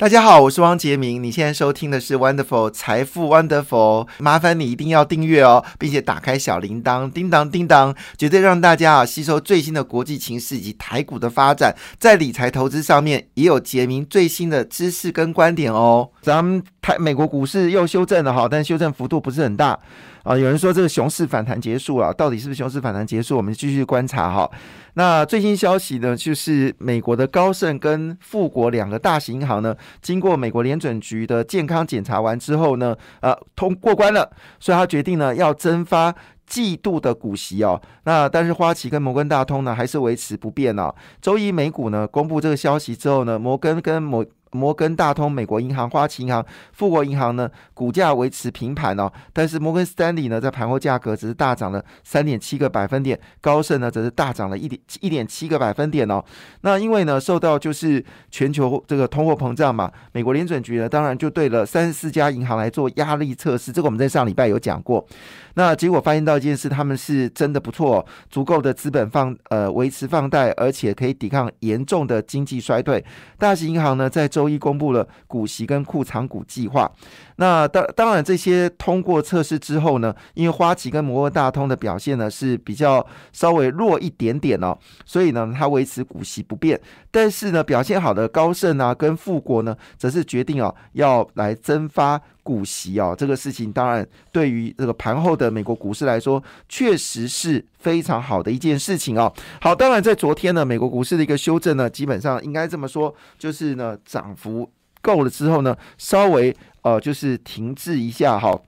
大家好，我是汪杰明。你现在收听的是 Wonderful 财富 Wonderful，麻烦你一定要订阅哦，并且打开小铃铛，叮当叮当，绝对让大家啊吸收最新的国际情势以及台股的发展，在理财投资上面也有杰明最新的知识跟观点哦。咱们台美国股市又修正了哈，但修正幅度不是很大。啊，有人说这个熊市反弹结束了，到底是不是熊市反弹结束？我们继续观察哈。那最新消息呢，就是美国的高盛跟富国两个大型银行呢，经过美国联准局的健康检查完之后呢，呃，通过关了，所以他决定呢要增发季度的股息哦。那但是花旗跟摩根大通呢还是维持不变哦。周一美股呢公布这个消息之后呢，摩根跟摩摩根大通、美国银行、花旗银行、富国银行呢，股价维持平盘哦。但是摩根斯丹利呢，在盘后价格只是大涨了三点七个百分点，高盛呢则是大涨了一点一点七个百分点哦。那因为呢，受到就是全球这个通货膨胀嘛，美国联准局呢，当然就对了三十四家银行来做压力测试。这个我们在上礼拜有讲过。那结果发现到一件事，他们是真的不错，足够的资本放呃维持放贷，而且可以抵抗严重的经济衰退。大型银行呢，在中周一公布了股息跟库藏股计划。那当当然，这些通过测试之后呢，因为花旗跟摩根大通的表现呢是比较稍微弱一点点哦，所以呢，它维持股息不变。但是呢，表现好的高盛啊跟富国呢，则是决定哦要来增发股息哦。这个事情当然对于这个盘后的美国股市来说，确实是非常好的一件事情哦。好，当然在昨天呢，美国股市的一个修正呢，基本上应该这么说，就是呢涨幅够了之后呢，稍微。呃，就是停滞一下哈。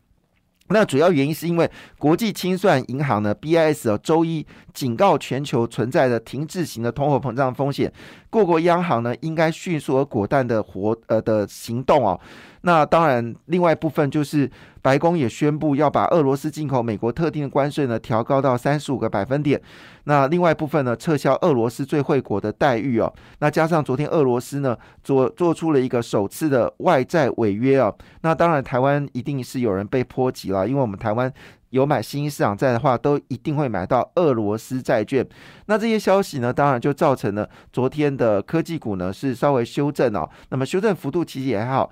那主要原因是因为国际清算银行呢，BIS 哦，周一警告全球存在的停滞型的通货膨胀风险，各国央行呢应该迅速而果断的活呃的行动哦。那当然，另外一部分就是白宫也宣布要把俄罗斯进口美国特定的关税呢调高到三十五个百分点。那另外一部分呢，撤销俄罗斯最惠国的待遇哦。那加上昨天俄罗斯呢做做出了一个首次的外债违约啊。那当然，台湾一定是有人被波及了，因为我们台湾有买新兴市场债的话，都一定会买到俄罗斯债券。那这些消息呢，当然就造成了昨天的科技股呢是稍微修正哦。那么修正幅度其实也还好。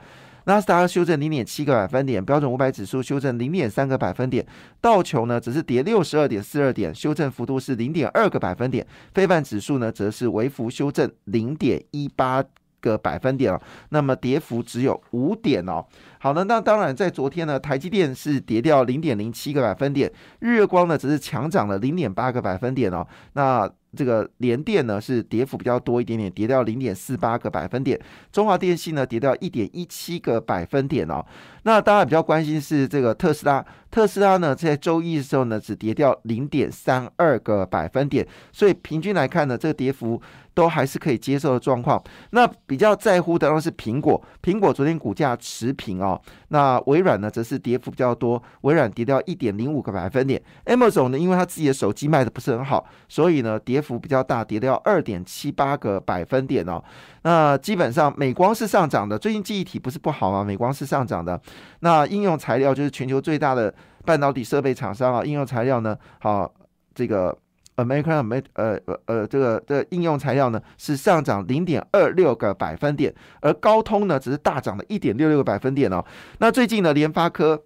纳斯达克修正零点七个百分点，标准五百指数修正零点三个百分点，道琼呢只是跌六十二点四二点，修正幅度是零点二个百分点，非半指数呢则是微幅修正零点一八个百分点哦，那么跌幅只有五点哦。好的，那当然在昨天呢，台积电是跌掉零点零七个百分点，日月光呢只是强涨了零点八个百分点哦，那。这个联电呢是跌幅比较多一点点，跌掉零点四八个百分点。中华电信呢跌掉一点一七个百分点哦。那大家比较关心是这个特斯拉，特斯拉呢在周一的时候呢只跌掉零点三二个百分点，所以平均来看呢，这个跌幅。都还是可以接受的状况。那比较在乎的当然是苹果，苹果昨天股价持平哦。那微软呢，则是跌幅比较多，微软跌掉一点零五个百分点。Amazon 呢，因为它自己的手机卖的不是很好，所以呢跌幅比较大，跌掉二点七八个百分点哦。那基本上美光是上涨的，最近记忆体不是不好吗？美光是上涨的。那应用材料就是全球最大的半导体设备厂商啊，应用材料呢，好这个。American 没呃呃呃，这个的应用材料呢是上涨零点二六个百分点，而高通呢只是大涨了一点六六个百分点哦。那最近呢，联发科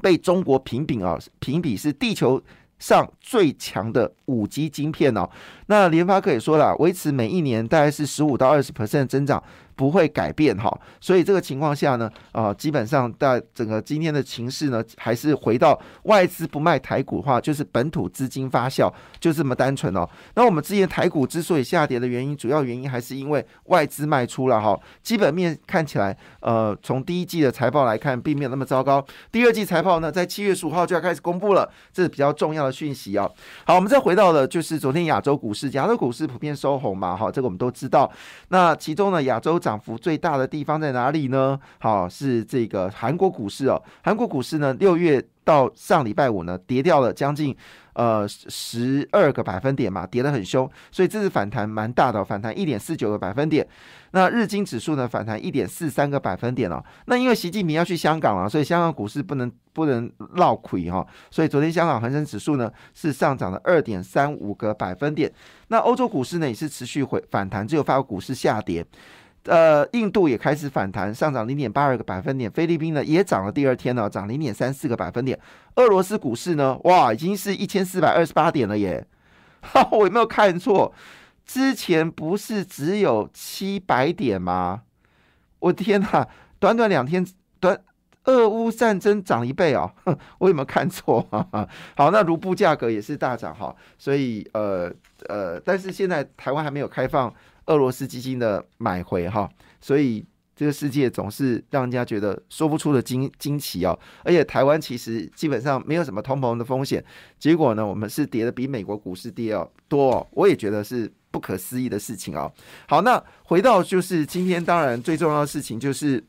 被中国评比啊，评比是地球上最强的五 G 晶片哦。那联发科也说了，维持每一年大概是十五到二十 percent 增长。不会改变哈，所以这个情况下呢，啊，基本上在整个今天的情势呢，还是回到外资不卖台股的话，就是本土资金发酵，就这么单纯哦。那我们之前台股之所以下跌的原因，主要原因还是因为外资卖出了哈。基本面看起来，呃，从第一季的财报来看，并没有那么糟糕。第二季财报呢，在七月十五号就要开始公布了，这是比较重要的讯息啊。好，我们再回到了就是昨天亚洲股市，亚洲股市普遍收红嘛，哈，这个我们都知道。那其中呢，亚洲。涨幅最大的地方在哪里呢？好，是这个韩国股市哦。韩国股市呢，六月到上礼拜五呢，跌掉了将近呃十二个百分点嘛，跌得很凶，所以这次反弹蛮大的，反弹一点四九个百分点。那日经指数呢，反弹一点四三个百分点哦。那因为习近平要去香港了，所以香港股市不能不能落亏哈。所以昨天香港恒生指数呢是上涨了二点三五个百分点。那欧洲股市呢也是持续回反弹，只有法国股市下跌。呃，印度也开始反弹，上涨零点八二个百分点。菲律宾呢也涨了，第二天呢涨零点三四个百分点。俄罗斯股市呢，哇，已经是一千四百二十八点了耶！哈，我有没有看错？之前不是只有七百点吗？我天哪，短短两天，短俄乌战争涨一倍哦！我有没有看错？好，那卢布价格也是大涨哈，所以呃呃，但是现在台湾还没有开放。俄罗斯基金的买回哈，所以这个世界总是让人家觉得说不出的惊惊奇哦。而且台湾其实基本上没有什么通膨的风险，结果呢，我们是跌的比美国股市跌要多哦。我也觉得是不可思议的事情哦。好，那回到就是今天，当然最重要的事情就是，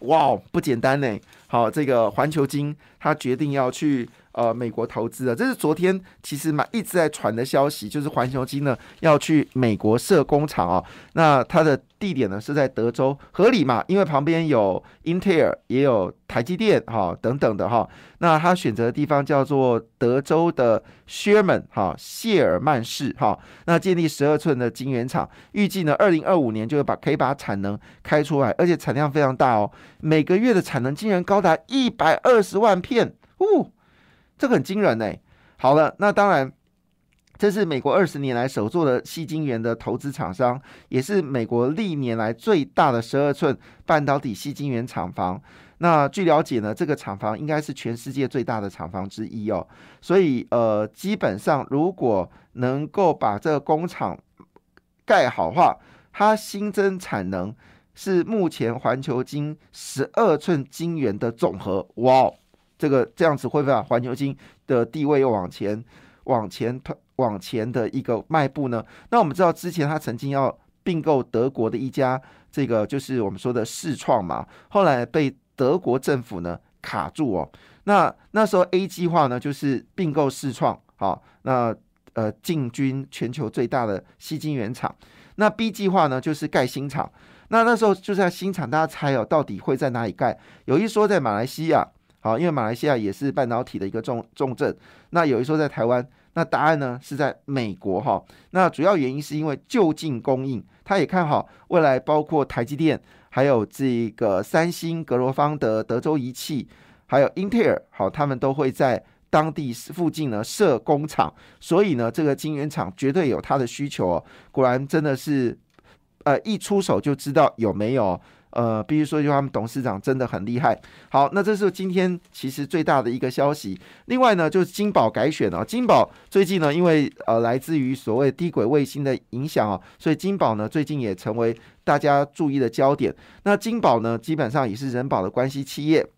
哇，不简单呢。好，这个环球金他决定要去。呃，美国投资啊，这是昨天其实嘛一直在传的消息，就是环球金呢要去美国设工厂啊。那它的地点呢是在德州，合理嘛？因为旁边有英特尔，也有台积电哈等等的哈。那他选择的地方叫做德州的 Sherman 哈谢尔曼市哈。那建立十二寸的晶圆厂，预计呢二零二五年就会把可以把产能开出来，而且产量非常大哦，每个月的产能竟然高达一百二十万片，呜！这个很惊人呢。好了，那当然，这是美国二十年来首座的细晶圆的投资厂商，也是美国历年来最大的十二寸半导体细晶圆厂房。那据了解呢，这个厂房应该是全世界最大的厂房之一哦。所以呃，基本上如果能够把这个工厂盖好话，它新增产能是目前环球金十二寸晶圆的总和。哇！这个这样子会不会把环球金的地位又往前、往前推、往前的一个迈步呢？那我们知道之前他曾经要并购德国的一家这个就是我们说的世创嘛，后来被德国政府呢卡住哦。那那时候 A 计划呢就是并购世创，好，那呃进军全球最大的吸金原厂。那 B 计划呢就是盖新厂。那那时候就在新厂，大家猜哦，到底会在哪里盖？有一说在马来西亚。好，因为马来西亚也是半导体的一个重重镇。那有一说在台湾，那答案呢是在美国哈。那主要原因是因为就近供应，他也看好未来，包括台积电，还有这个三星、格罗方德、德州仪器，还有英特尔，好，他们都会在当地附近呢设工厂。所以呢，这个晶圆厂绝对有它的需求哦。果然真的是，呃，一出手就知道有没有。呃，必须说一句，他们董事长真的很厉害。好，那这是今天其实最大的一个消息。另外呢，就是金宝改选了。金宝最近呢，因为呃来自于所谓低轨卫星的影响啊，所以金宝呢最近也成为大家注意的焦点。那金宝呢，基本上也是人保的关系企业。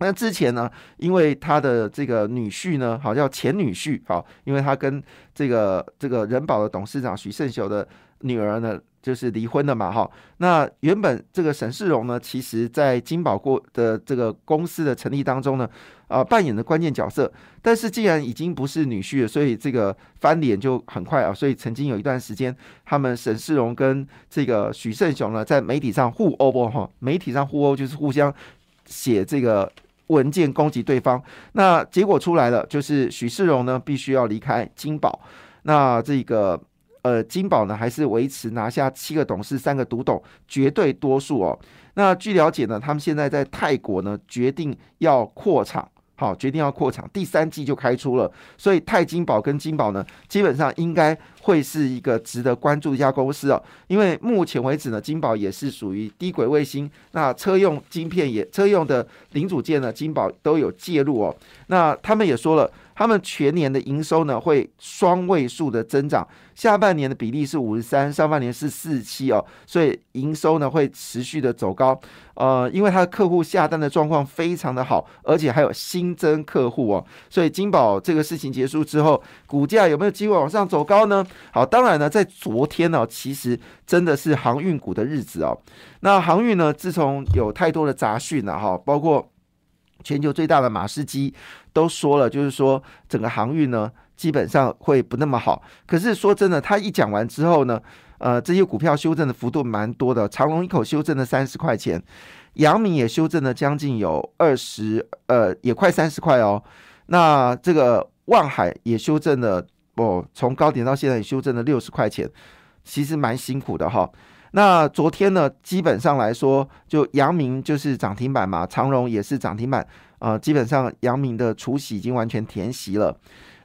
那之前呢，因为他的这个女婿呢，好叫前女婿，好，因为他跟这个这个人保的董事长许胜雄的女儿呢。就是离婚了嘛，哈。那原本这个沈世荣呢，其实在金宝过的这个公司的成立当中呢，啊，扮演的关键角色。但是既然已经不是女婿了，所以这个翻脸就很快啊。所以曾经有一段时间，他们沈世荣跟这个许胜雄呢，在媒体上互殴不哈？媒体上互殴就是互相写这个文件攻击对方。那结果出来了，就是许世荣呢必须要离开金宝。那这个。呃，金宝呢还是维持拿下七个董事、三个独董绝对多数哦。那据了解呢，他们现在在泰国呢决定要扩厂。好，决定要扩厂，第三季就开出了，所以泰金宝跟金宝呢，基本上应该会是一个值得关注一家公司哦。因为目前为止呢，金宝也是属于低轨卫星，那车用晶片也车用的零组件呢，金宝都有介入哦。那他们也说了，他们全年的营收呢会双位数的增长，下半年的比例是五十三，上半年是四十七哦，所以营收呢会持续的走高。呃，因为他的客户下单的状况非常的好，而且还有新增客户哦，所以金宝这个事情结束之后，股价有没有机会往上走高呢？好，当然呢，在昨天呢，其实真的是航运股的日子哦。那航运呢，自从有太多的杂讯了哈，包括全球最大的马士基都说了，就是说整个航运呢，基本上会不那么好。可是说真的，他一讲完之后呢？呃，这些股票修正的幅度蛮多的，长隆一口修正了三十块钱，阳明也修正了将近有二十，呃，也快三十块哦。那这个万海也修正了，哦，从高点到现在修正了六十块钱，其实蛮辛苦的哈。那昨天呢，基本上来说，就阳明就是涨停板嘛，长荣也是涨停板，呃，基本上阳明的除息已经完全填息了。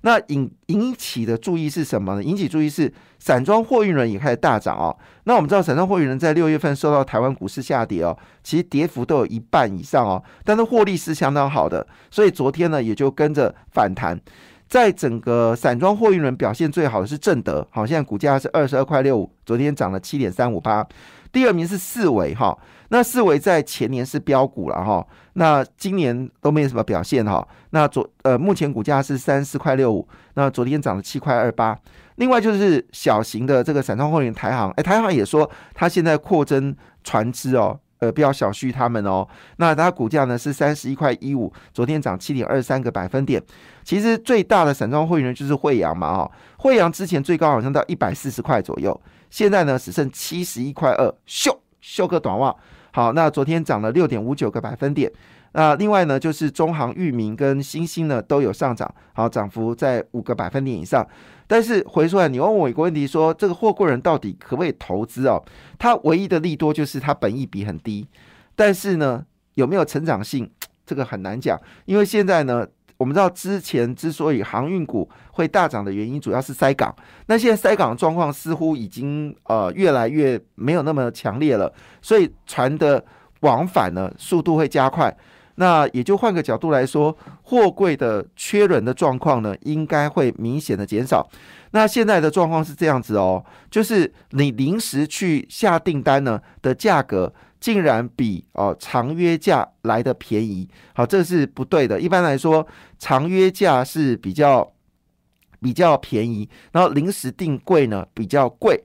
那引引起的注意是什么呢？引起注意是散装货运人也开始大涨哦。那我们知道散装货运人在六月份受到台湾股市下跌哦，其实跌幅都有一半以上哦，但是获利是相当好的，所以昨天呢也就跟着反弹。在整个散装货运人表现最好的是正德，好，现在股价是二十二块六五，昨天涨了七点三五八。第二名是四维哈，那四维在前年是标股了哈，那今年都没有什么表现哈。那昨呃目前股价是三十四块六五，那昨天涨了七块二八。另外就是小型的这个散装货运台行，哎，台行也说它现在扩增船只哦。呃，不要小觑他们哦。那它股价呢是三十一块一五，昨天涨七点二三个百分点。其实最大的散装会员就是惠阳嘛，啊，惠阳之前最高好像到一百四十块左右，现在呢只剩七十一块二，秀秀个短袜。好，那昨天涨了六点五九个百分点。那另外呢，就是中航、域名跟新兴呢都有上涨，好，涨幅在五个百分点以上。但是回出来，你问我一个问题，说这个货柜人到底可不可以投资哦？它唯一的利多就是它本益比很低，但是呢，有没有成长性，这个很难讲。因为现在呢，我们知道之前之所以航运股会大涨的原因，主要是塞港。那现在塞港状况似乎已经呃越来越没有那么强烈了，所以船的往返呢速度会加快。那也就换个角度来说，货柜的缺人的状况呢，应该会明显的减少。那现在的状况是这样子哦，就是你临时去下订单呢的价格，竟然比哦长约价来的便宜。好，这是不对的。一般来说，长约价是比较比较便宜，然后临时订柜呢比较贵。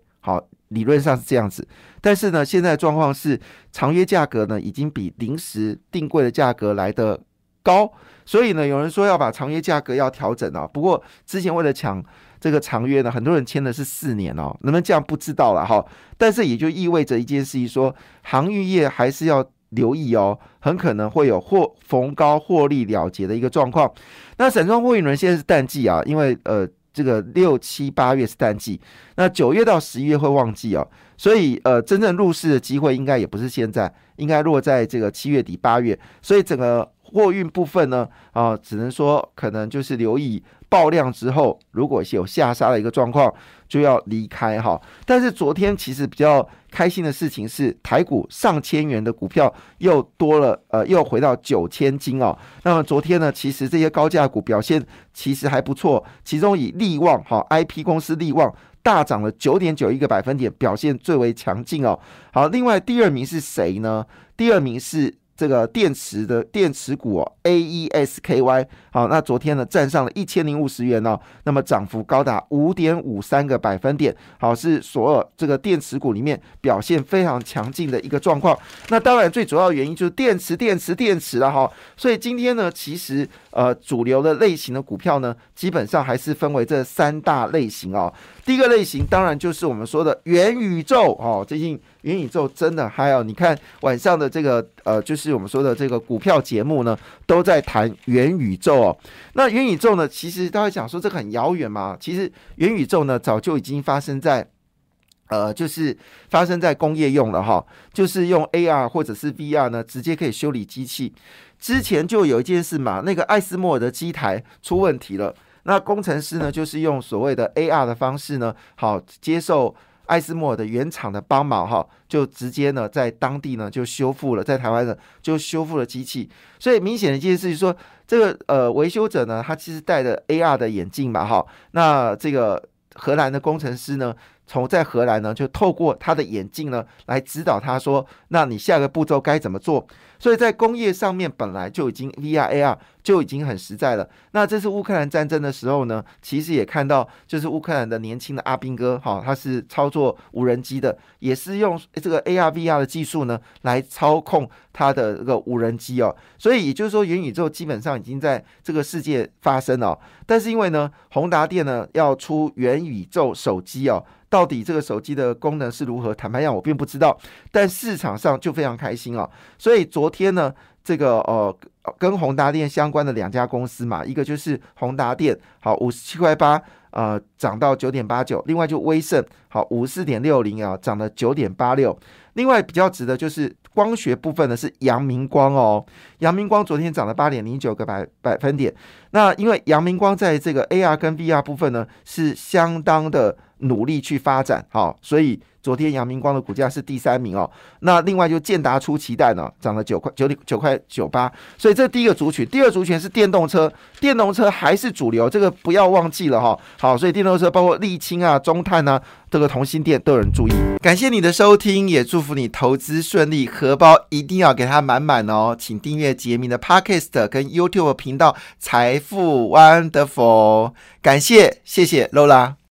理论上是这样子，但是呢，现在状况是长约价格呢已经比临时定柜的价格来的高，所以呢，有人说要把长约价格要调整啊。不过之前为了抢这个长约呢，很多人签的是四年哦，能不能这样不知道了哈。但是也就意味着一件事情，说航运业还是要留意哦，很可能会有获逢高获利了结的一个状况。那散装货运轮现在是淡季啊，因为呃。这个六七八月是淡季，那九月到十一月会旺季哦，所以呃，真正入市的机会应该也不是现在，应该落在这个七月底八月，所以整个货运部分呢，啊，只能说可能就是留意。爆量之后，如果是有下杀的一个状况，就要离开哈。但是昨天其实比较开心的事情是，台股上千元的股票又多了，呃，又回到九千金哦。那么昨天呢，其实这些高价股表现其实还不错，其中以利旺哈 I P 公司利旺大涨了九点九一个百分点，表现最为强劲哦。好，另外第二名是谁呢？第二名是。这个电池的电池股哦，A E S K Y，好，那昨天呢站上了一千零五十元哦，那么涨幅高达五点五三个百分点，好，是所有这个电池股里面表现非常强劲的一个状况。那当然最主要原因就是电池、电池、电池了哈。所以今天呢，其实呃主流的类型的股票呢，基本上还是分为这三大类型哦。第一个类型当然就是我们说的元宇宙哦，最近。元宇宙真的还有，你看晚上的这个呃，就是我们说的这个股票节目呢，都在谈元宇宙哦。那元宇宙呢，其实大家讲说这个很遥远嘛，其实元宇宙呢早就已经发生在呃，就是发生在工业用了哈，就是用 AR 或者是 VR 呢，直接可以修理机器。之前就有一件事嘛，那个艾斯莫尔的机台出问题了，那工程师呢就是用所谓的 AR 的方式呢，好接受。艾斯莫尔的原厂的帮忙哈，就直接呢在当地呢就修复了，在台湾的就修复了机器，所以明显的一件事就是说，这个呃维修者呢，他其实戴着 AR 的眼镜嘛哈，那这个荷兰的工程师呢。从在荷兰呢，就透过他的眼镜呢，来指导他说：“那你下个步骤该怎么做？”所以在工业上面本来就已经 VR AR 就已经很实在了。那这次乌克兰战争的时候呢，其实也看到，就是乌克兰的年轻的阿兵哥哈，他是操作无人机的，也是用这个 AR VR 的技术呢，来操控他的这个无人机哦。所以也就是说，元宇宙基本上已经在这个世界发生了。但是因为呢，宏达电呢要出元宇宙手机哦。到底这个手机的功能是如何？坦白讲，我并不知道。但市场上就非常开心哦。所以昨天呢，这个呃跟宏达电相关的两家公司嘛，一个就是宏达电，好五十七块八，呃涨到九点八九。另外就威盛，好五十四点六零啊，涨了九点八六。另外比较值得就是光学部分呢是阳明光哦，阳明光昨天涨了八点零九个百百分点。那因为阳明光在这个 AR 跟 VR 部分呢是相当的努力去发展，好，所以。昨天阳明光的股价是第三名哦，那另外就建达出奇蛋呢，涨了九块九点九块九八，所以这第一个族群。第二族群是电动车，电动车还是主流，这个不要忘记了哈。好，所以电动车包括沥青啊、中碳啊，这个同心电都有人注意。感谢你的收听，也祝福你投资顺利，荷包一定要给它满满哦。请订阅杰明的 Podcast 跟 YouTube 频道财富 Wonderful，感谢谢谢 Lola。